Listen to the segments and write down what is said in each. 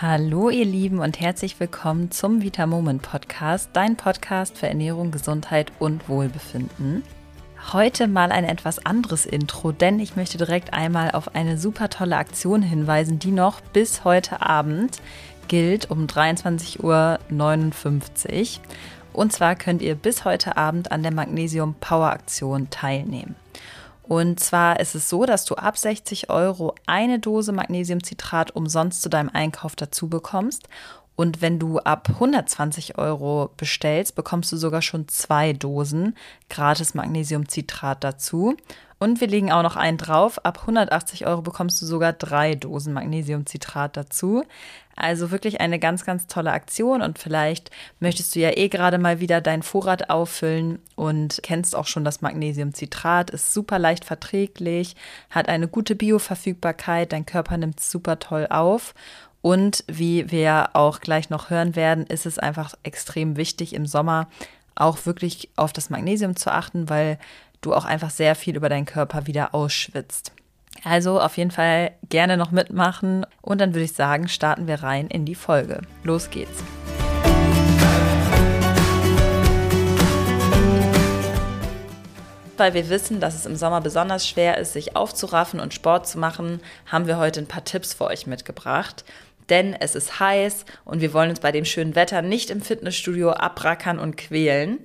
Hallo ihr Lieben und herzlich willkommen zum Vita Moment Podcast, dein Podcast für Ernährung, Gesundheit und Wohlbefinden. Heute mal ein etwas anderes Intro, denn ich möchte direkt einmal auf eine super tolle Aktion hinweisen, die noch bis heute Abend gilt um 23.59 Uhr. Und zwar könnt ihr bis heute Abend an der Magnesium Power Aktion teilnehmen. Und zwar ist es so, dass du ab 60 Euro eine Dose Magnesiumcitrat umsonst zu deinem Einkauf dazu bekommst. Und wenn du ab 120 Euro bestellst, bekommst du sogar schon zwei Dosen gratis Magnesiumcitrat dazu. Und wir legen auch noch einen drauf. Ab 180 Euro bekommst du sogar drei Dosen Magnesiumcitrat dazu. Also wirklich eine ganz, ganz tolle Aktion und vielleicht möchtest du ja eh gerade mal wieder deinen Vorrat auffüllen und kennst auch schon das Magnesiumcitrat, ist super leicht verträglich, hat eine gute Bioverfügbarkeit, dein Körper nimmt es super toll auf und wie wir auch gleich noch hören werden, ist es einfach extrem wichtig im Sommer auch wirklich auf das Magnesium zu achten, weil du auch einfach sehr viel über deinen Körper wieder ausschwitzt. Also auf jeden Fall gerne noch mitmachen und dann würde ich sagen, starten wir rein in die Folge. Los geht's. Weil wir wissen, dass es im Sommer besonders schwer ist, sich aufzuraffen und Sport zu machen, haben wir heute ein paar Tipps für euch mitgebracht. Denn es ist heiß und wir wollen uns bei dem schönen Wetter nicht im Fitnessstudio abrackern und quälen.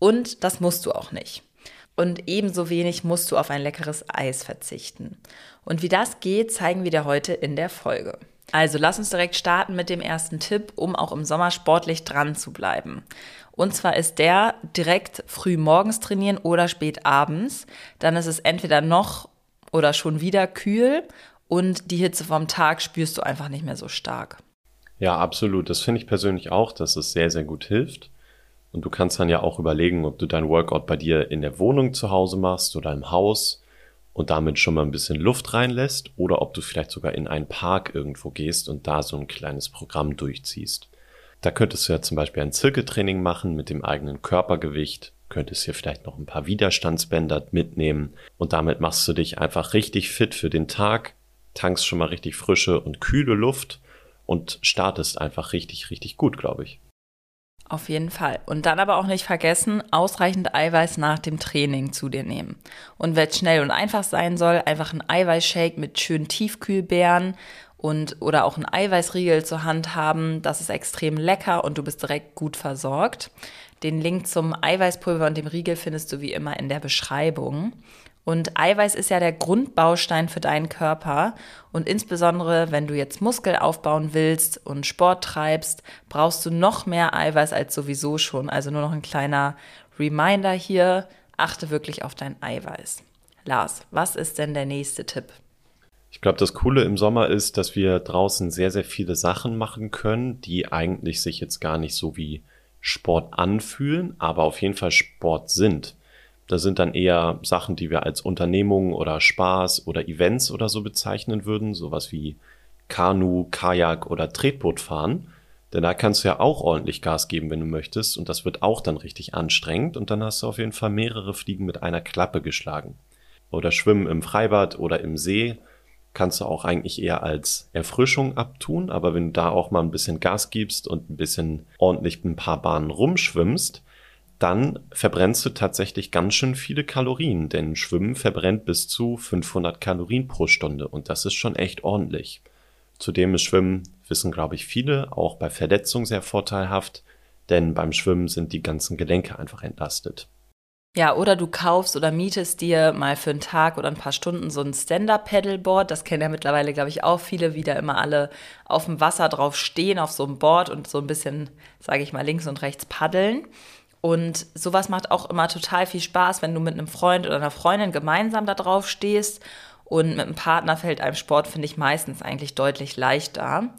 Und das musst du auch nicht und ebenso wenig musst du auf ein leckeres Eis verzichten. Und wie das geht, zeigen wir dir heute in der Folge. Also lass uns direkt starten mit dem ersten Tipp, um auch im Sommer sportlich dran zu bleiben. Und zwar ist der direkt früh morgens trainieren oder spät abends. Dann ist es entweder noch oder schon wieder kühl und die Hitze vom Tag spürst du einfach nicht mehr so stark. Ja, absolut. Das finde ich persönlich auch, dass es sehr, sehr gut hilft. Und du kannst dann ja auch überlegen, ob du dein Workout bei dir in der Wohnung zu Hause machst oder im Haus und damit schon mal ein bisschen Luft reinlässt oder ob du vielleicht sogar in einen Park irgendwo gehst und da so ein kleines Programm durchziehst. Da könntest du ja zum Beispiel ein Zirkeltraining machen mit dem eigenen Körpergewicht, könntest hier vielleicht noch ein paar Widerstandsbänder mitnehmen und damit machst du dich einfach richtig fit für den Tag, tankst schon mal richtig frische und kühle Luft und startest einfach richtig, richtig gut, glaube ich. Auf jeden Fall. Und dann aber auch nicht vergessen, ausreichend Eiweiß nach dem Training zu dir nehmen. Und wenn es schnell und einfach sein soll, einfach ein Eiweißshake mit schönen Tiefkühlbeeren und oder auch ein Eiweißriegel zur Hand haben. Das ist extrem lecker und du bist direkt gut versorgt. Den Link zum Eiweißpulver und dem Riegel findest du wie immer in der Beschreibung. Und Eiweiß ist ja der Grundbaustein für deinen Körper. Und insbesondere, wenn du jetzt Muskel aufbauen willst und Sport treibst, brauchst du noch mehr Eiweiß als sowieso schon. Also nur noch ein kleiner Reminder hier. Achte wirklich auf dein Eiweiß. Lars, was ist denn der nächste Tipp? Ich glaube, das Coole im Sommer ist, dass wir draußen sehr, sehr viele Sachen machen können, die eigentlich sich jetzt gar nicht so wie Sport anfühlen, aber auf jeden Fall Sport sind. Da sind dann eher Sachen, die wir als Unternehmungen oder Spaß oder Events oder so bezeichnen würden, sowas wie Kanu, Kajak oder Tretboot fahren. Denn da kannst du ja auch ordentlich Gas geben, wenn du möchtest, und das wird auch dann richtig anstrengend, und dann hast du auf jeden Fall mehrere Fliegen mit einer Klappe geschlagen. Oder Schwimmen im Freibad oder im See kannst du auch eigentlich eher als Erfrischung abtun, aber wenn du da auch mal ein bisschen Gas gibst und ein bisschen ordentlich ein paar Bahnen rumschwimmst, dann verbrennst du tatsächlich ganz schön viele Kalorien, denn Schwimmen verbrennt bis zu 500 Kalorien pro Stunde und das ist schon echt ordentlich. Zudem ist Schwimmen, wissen glaube ich viele, auch bei Verletzungen sehr vorteilhaft, denn beim Schwimmen sind die ganzen Gelenke einfach entlastet. Ja, oder du kaufst oder mietest dir mal für einen Tag oder ein paar Stunden so ein Stand-Up-Paddleboard. Das kennen ja mittlerweile, glaube ich, auch viele, wie da immer alle auf dem Wasser drauf stehen, auf so einem Board und so ein bisschen, sage ich mal, links und rechts paddeln. Und sowas macht auch immer total viel Spaß, wenn du mit einem Freund oder einer Freundin gemeinsam da drauf stehst. Und mit einem Partner fällt einem Sport, finde ich, meistens eigentlich deutlich leichter.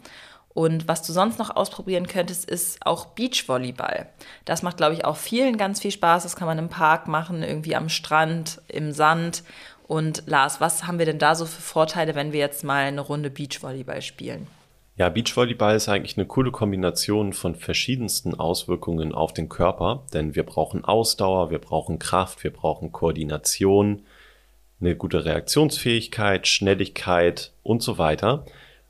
Und was du sonst noch ausprobieren könntest, ist auch Beachvolleyball. Das macht, glaube ich, auch vielen ganz viel Spaß. Das kann man im Park machen, irgendwie am Strand, im Sand. Und Lars, was haben wir denn da so für Vorteile, wenn wir jetzt mal eine Runde Beachvolleyball spielen? Ja, Beachvolleyball ist eigentlich eine coole Kombination von verschiedensten Auswirkungen auf den Körper, denn wir brauchen Ausdauer, wir brauchen Kraft, wir brauchen Koordination, eine gute Reaktionsfähigkeit, Schnelligkeit und so weiter.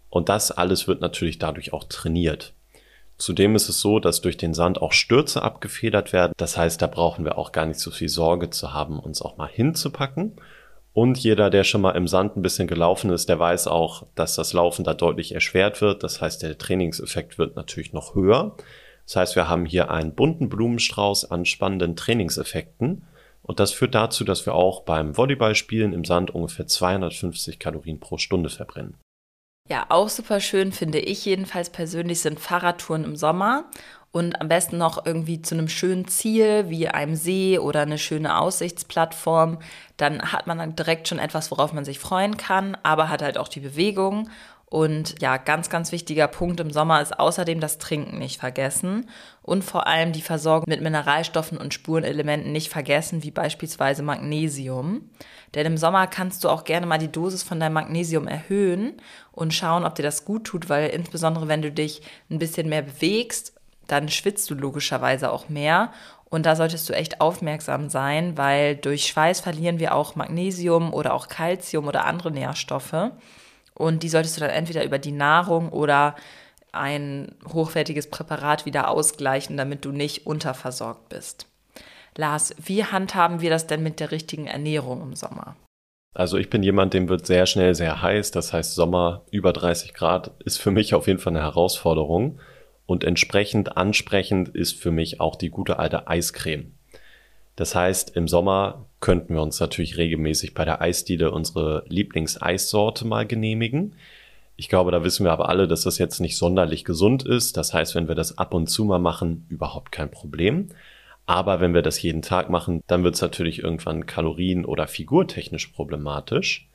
Und das alles wird natürlich dadurch auch trainiert. Zudem ist es so, dass durch den Sand auch Stürze abgefedert werden. Das heißt, da brauchen wir auch gar nicht so viel Sorge zu haben, uns auch mal hinzupacken. Und jeder, der schon mal im Sand ein bisschen gelaufen ist, der weiß auch, dass das Laufen da deutlich erschwert wird. Das heißt, der Trainingseffekt wird natürlich noch höher. Das heißt, wir haben hier einen bunten Blumenstrauß an spannenden Trainingseffekten. Und das führt dazu, dass wir auch beim Volleyballspielen im Sand ungefähr 250 Kalorien pro Stunde verbrennen. Ja, auch super schön finde ich jedenfalls persönlich sind Fahrradtouren im Sommer und am besten noch irgendwie zu einem schönen Ziel wie einem See oder eine schöne Aussichtsplattform. Dann hat man dann direkt schon etwas, worauf man sich freuen kann, aber hat halt auch die Bewegung. Und ja, ganz, ganz wichtiger Punkt im Sommer ist außerdem das Trinken nicht vergessen und vor allem die Versorgung mit Mineralstoffen und Spurenelementen nicht vergessen, wie beispielsweise Magnesium. Denn im Sommer kannst du auch gerne mal die Dosis von deinem Magnesium erhöhen und schauen, ob dir das gut tut, weil insbesondere wenn du dich ein bisschen mehr bewegst dann schwitzt du logischerweise auch mehr. Und da solltest du echt aufmerksam sein, weil durch Schweiß verlieren wir auch Magnesium oder auch Kalzium oder andere Nährstoffe. Und die solltest du dann entweder über die Nahrung oder ein hochwertiges Präparat wieder ausgleichen, damit du nicht unterversorgt bist. Lars, wie handhaben wir das denn mit der richtigen Ernährung im Sommer? Also ich bin jemand, dem wird sehr schnell sehr heiß. Das heißt, Sommer über 30 Grad ist für mich auf jeden Fall eine Herausforderung. Und entsprechend ansprechend ist für mich auch die gute alte Eiscreme. Das heißt, im Sommer könnten wir uns natürlich regelmäßig bei der Eisdiele unsere Lieblingseissorte mal genehmigen. Ich glaube, da wissen wir aber alle, dass das jetzt nicht sonderlich gesund ist. Das heißt, wenn wir das ab und zu mal machen, überhaupt kein Problem. Aber wenn wir das jeden Tag machen, dann wird es natürlich irgendwann kalorien- oder figurtechnisch problematisch.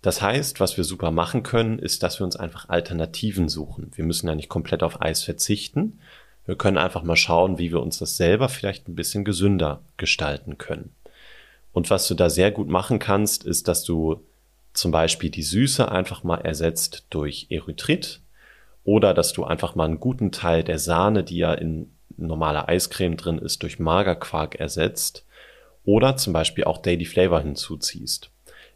Das heißt, was wir super machen können, ist, dass wir uns einfach Alternativen suchen. Wir müssen ja nicht komplett auf Eis verzichten. Wir können einfach mal schauen, wie wir uns das selber vielleicht ein bisschen gesünder gestalten können. Und was du da sehr gut machen kannst, ist, dass du zum Beispiel die Süße einfach mal ersetzt durch Erythrit oder dass du einfach mal einen guten Teil der Sahne, die ja in normaler Eiscreme drin ist, durch Magerquark ersetzt oder zum Beispiel auch Daily Flavor hinzuziehst.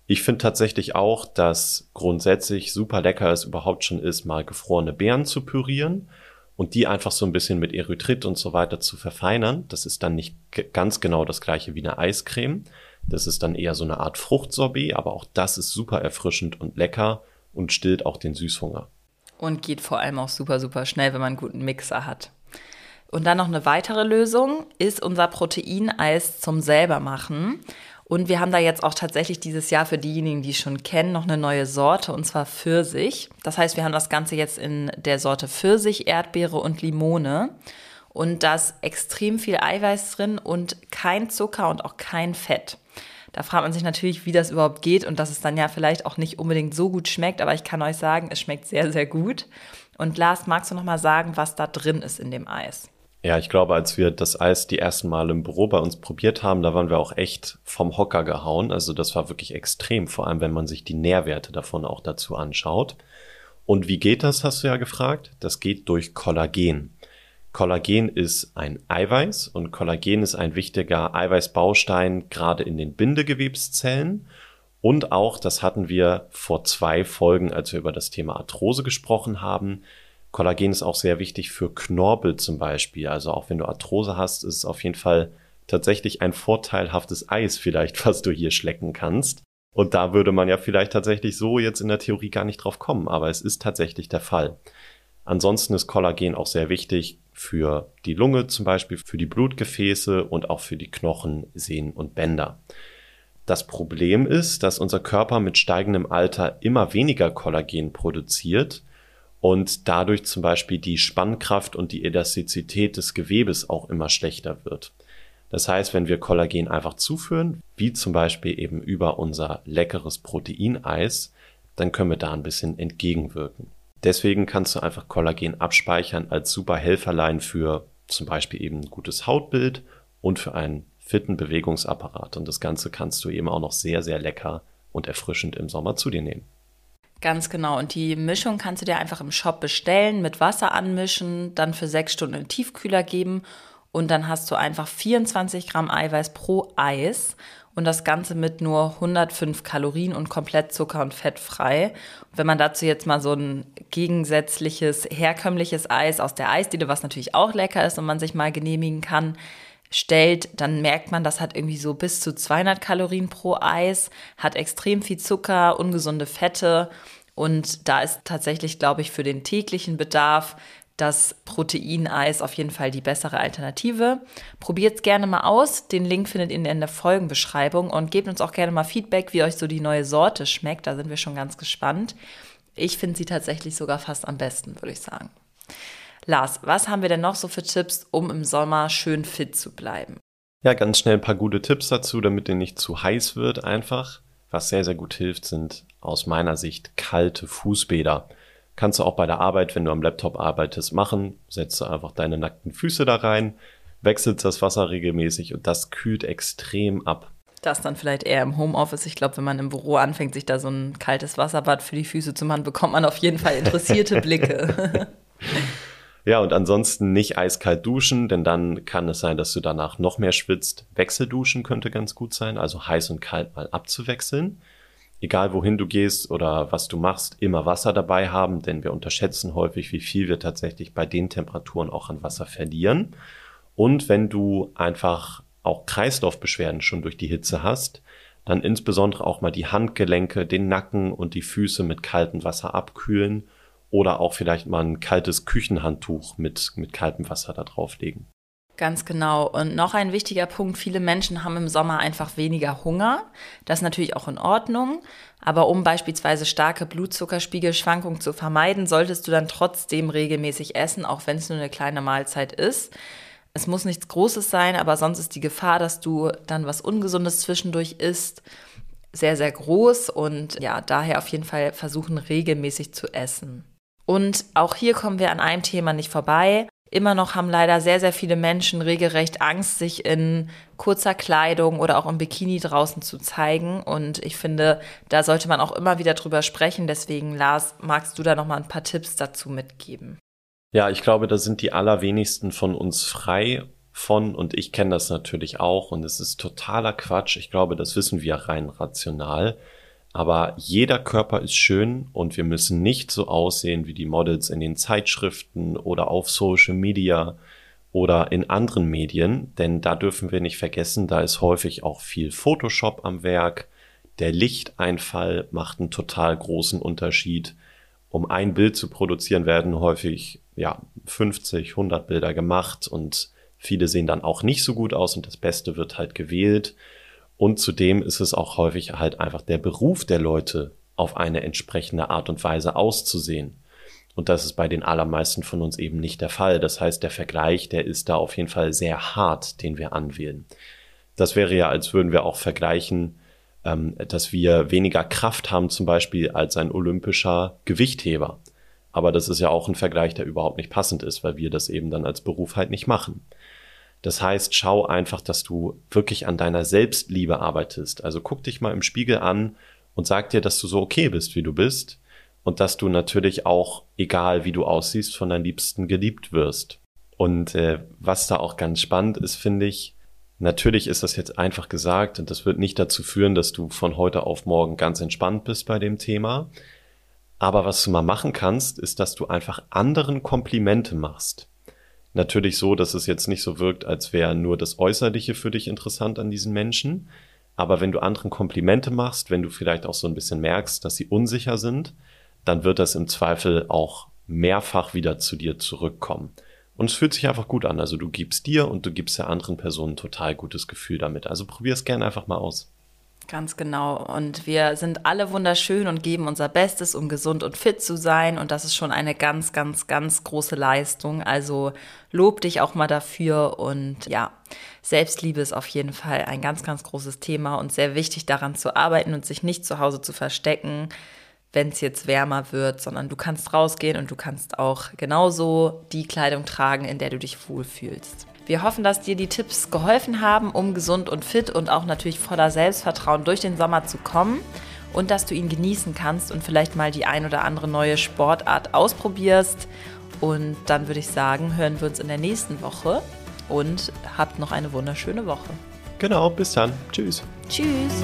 Ich finde tatsächlich auch, dass grundsätzlich super lecker es überhaupt schon ist, mal gefrorene Beeren zu pürieren und die einfach so ein bisschen mit Erythrit und so weiter zu verfeinern. Das ist dann nicht ganz genau das gleiche wie eine Eiscreme. Das ist dann eher so eine Art Fruchtsorbet, aber auch das ist super erfrischend und lecker und stillt auch den Süßhunger. Und geht vor allem auch super, super schnell, wenn man einen guten Mixer hat. Und dann noch eine weitere Lösung ist unser Proteineis zum selbermachen. Und wir haben da jetzt auch tatsächlich dieses Jahr für diejenigen, die es schon kennen, noch eine neue Sorte und zwar Pfirsich. Das heißt, wir haben das Ganze jetzt in der Sorte Pfirsich, Erdbeere und Limone. Und da ist extrem viel Eiweiß drin und kein Zucker und auch kein Fett. Da fragt man sich natürlich, wie das überhaupt geht und dass es dann ja vielleicht auch nicht unbedingt so gut schmeckt, aber ich kann euch sagen, es schmeckt sehr, sehr gut. Und Lars, magst du noch mal sagen, was da drin ist in dem Eis? Ja, ich glaube, als wir das Eis die ersten Mal im Büro bei uns probiert haben, da waren wir auch echt vom Hocker gehauen. Also das war wirklich extrem, vor allem wenn man sich die Nährwerte davon auch dazu anschaut. Und wie geht das, hast du ja gefragt? Das geht durch Kollagen. Kollagen ist ein Eiweiß und Kollagen ist ein wichtiger Eiweißbaustein gerade in den Bindegewebszellen. Und auch, das hatten wir vor zwei Folgen, als wir über das Thema Arthrose gesprochen haben, Kollagen ist auch sehr wichtig für Knorpel zum Beispiel. Also auch wenn du Arthrose hast, ist es auf jeden Fall tatsächlich ein vorteilhaftes Eis vielleicht, was du hier schlecken kannst. Und da würde man ja vielleicht tatsächlich so jetzt in der Theorie gar nicht drauf kommen, aber es ist tatsächlich der Fall. Ansonsten ist Kollagen auch sehr wichtig für die Lunge zum Beispiel, für die Blutgefäße und auch für die Knochen, Sehnen und Bänder. Das Problem ist, dass unser Körper mit steigendem Alter immer weniger Kollagen produziert und dadurch zum Beispiel die Spannkraft und die Elastizität des Gewebes auch immer schlechter wird. Das heißt, wenn wir Kollagen einfach zuführen, wie zum Beispiel eben über unser leckeres Proteineis, dann können wir da ein bisschen entgegenwirken. Deswegen kannst du einfach Kollagen abspeichern als super Helferlein für zum Beispiel eben ein gutes Hautbild und für einen fitten Bewegungsapparat. Und das Ganze kannst du eben auch noch sehr, sehr lecker und erfrischend im Sommer zu dir nehmen. Ganz genau. Und die Mischung kannst du dir einfach im Shop bestellen, mit Wasser anmischen, dann für sechs Stunden in den Tiefkühler geben und dann hast du einfach 24 Gramm Eiweiß pro Eis. und das Ganze mit nur 105 Kalorien und komplett zucker- und fettfrei. wenn man dazu jetzt mal so ein gegensätzliches, herkömmliches Eis aus der Eisdiele, was natürlich auch lecker ist und man sich mal genehmigen kann, stellt, dann merkt man, das hat irgendwie so bis zu 200 Kalorien pro Eis, hat extrem viel Zucker, ungesunde Fette und da ist tatsächlich, glaube ich, für den täglichen Bedarf das Proteineis auf jeden Fall die bessere Alternative. Probiert es gerne mal aus. Den Link findet ihr in der Folgenbeschreibung und gebt uns auch gerne mal Feedback, wie euch so die neue Sorte schmeckt. Da sind wir schon ganz gespannt. Ich finde sie tatsächlich sogar fast am besten, würde ich sagen. Lars, was haben wir denn noch so für Tipps, um im Sommer schön fit zu bleiben? Ja, ganz schnell ein paar gute Tipps dazu, damit ihr nicht zu heiß wird einfach. Was sehr, sehr gut hilft, sind aus meiner Sicht kalte Fußbäder. Kannst du auch bei der Arbeit, wenn du am Laptop arbeitest, machen. Setzt du einfach deine nackten Füße da rein, wechselst das Wasser regelmäßig und das kühlt extrem ab. Das dann vielleicht eher im Homeoffice. Ich glaube, wenn man im Büro anfängt, sich da so ein kaltes Wasserbad für die Füße zu machen, bekommt man auf jeden Fall interessierte Blicke. Ja, und ansonsten nicht eiskalt duschen, denn dann kann es sein, dass du danach noch mehr schwitzt. Wechselduschen könnte ganz gut sein, also heiß und kalt mal abzuwechseln. Egal wohin du gehst oder was du machst, immer Wasser dabei haben, denn wir unterschätzen häufig, wie viel wir tatsächlich bei den Temperaturen auch an Wasser verlieren. Und wenn du einfach auch Kreislaufbeschwerden schon durch die Hitze hast, dann insbesondere auch mal die Handgelenke, den Nacken und die Füße mit kaltem Wasser abkühlen oder auch vielleicht mal ein kaltes Küchenhandtuch mit, mit kaltem Wasser da drauflegen. Ganz genau. Und noch ein wichtiger Punkt, viele Menschen haben im Sommer einfach weniger Hunger. Das ist natürlich auch in Ordnung. Aber um beispielsweise starke Blutzuckerspiegelschwankungen zu vermeiden, solltest du dann trotzdem regelmäßig essen, auch wenn es nur eine kleine Mahlzeit ist. Es muss nichts Großes sein, aber sonst ist die Gefahr, dass du dann was Ungesundes zwischendurch isst, sehr, sehr groß. Und ja, daher auf jeden Fall versuchen, regelmäßig zu essen. Und auch hier kommen wir an einem Thema nicht vorbei. Immer noch haben leider sehr, sehr viele Menschen regelrecht Angst, sich in kurzer Kleidung oder auch im Bikini draußen zu zeigen. Und ich finde, da sollte man auch immer wieder drüber sprechen. Deswegen, Lars, magst du da noch mal ein paar Tipps dazu mitgeben? Ja, ich glaube, da sind die allerwenigsten von uns frei von und ich kenne das natürlich auch und es ist totaler Quatsch. Ich glaube, das wissen wir rein rational. Aber jeder Körper ist schön und wir müssen nicht so aussehen wie die Models in den Zeitschriften oder auf Social Media oder in anderen Medien, denn da dürfen wir nicht vergessen, da ist häufig auch viel Photoshop am Werk. Der Lichteinfall macht einen total großen Unterschied. Um ein Bild zu produzieren, werden häufig ja 50, 100 Bilder gemacht und viele sehen dann auch nicht so gut aus und das Beste wird halt gewählt. Und zudem ist es auch häufig halt einfach der Beruf der Leute, auf eine entsprechende Art und Weise auszusehen. Und das ist bei den allermeisten von uns eben nicht der Fall. Das heißt, der Vergleich, der ist da auf jeden Fall sehr hart, den wir anwählen. Das wäre ja, als würden wir auch vergleichen, ähm, dass wir weniger Kraft haben zum Beispiel als ein olympischer Gewichtheber. Aber das ist ja auch ein Vergleich, der überhaupt nicht passend ist, weil wir das eben dann als Beruf halt nicht machen. Das heißt, schau einfach, dass du wirklich an deiner Selbstliebe arbeitest. Also guck dich mal im Spiegel an und sag dir, dass du so okay bist, wie du bist und dass du natürlich auch, egal wie du aussiehst, von deinen Liebsten geliebt wirst. Und äh, was da auch ganz spannend ist, finde ich, natürlich ist das jetzt einfach gesagt und das wird nicht dazu führen, dass du von heute auf morgen ganz entspannt bist bei dem Thema. Aber was du mal machen kannst, ist, dass du einfach anderen Komplimente machst natürlich so, dass es jetzt nicht so wirkt, als wäre nur das Äußerliche für dich interessant an diesen Menschen. Aber wenn du anderen Komplimente machst, wenn du vielleicht auch so ein bisschen merkst, dass sie unsicher sind, dann wird das im Zweifel auch mehrfach wieder zu dir zurückkommen. Und es fühlt sich einfach gut an. Also du gibst dir und du gibst der anderen Person ein total gutes Gefühl damit. Also probier es gerne einfach mal aus. Ganz genau. Und wir sind alle wunderschön und geben unser Bestes, um gesund und fit zu sein. Und das ist schon eine ganz, ganz, ganz große Leistung. Also lob dich auch mal dafür. Und ja, Selbstliebe ist auf jeden Fall ein ganz, ganz großes Thema und sehr wichtig daran zu arbeiten und sich nicht zu Hause zu verstecken, wenn es jetzt wärmer wird, sondern du kannst rausgehen und du kannst auch genauso die Kleidung tragen, in der du dich wohlfühlst. Wir hoffen, dass dir die Tipps geholfen haben, um gesund und fit und auch natürlich voller Selbstvertrauen durch den Sommer zu kommen und dass du ihn genießen kannst und vielleicht mal die ein oder andere neue Sportart ausprobierst. Und dann würde ich sagen, hören wir uns in der nächsten Woche und habt noch eine wunderschöne Woche. Genau, bis dann. Tschüss. Tschüss.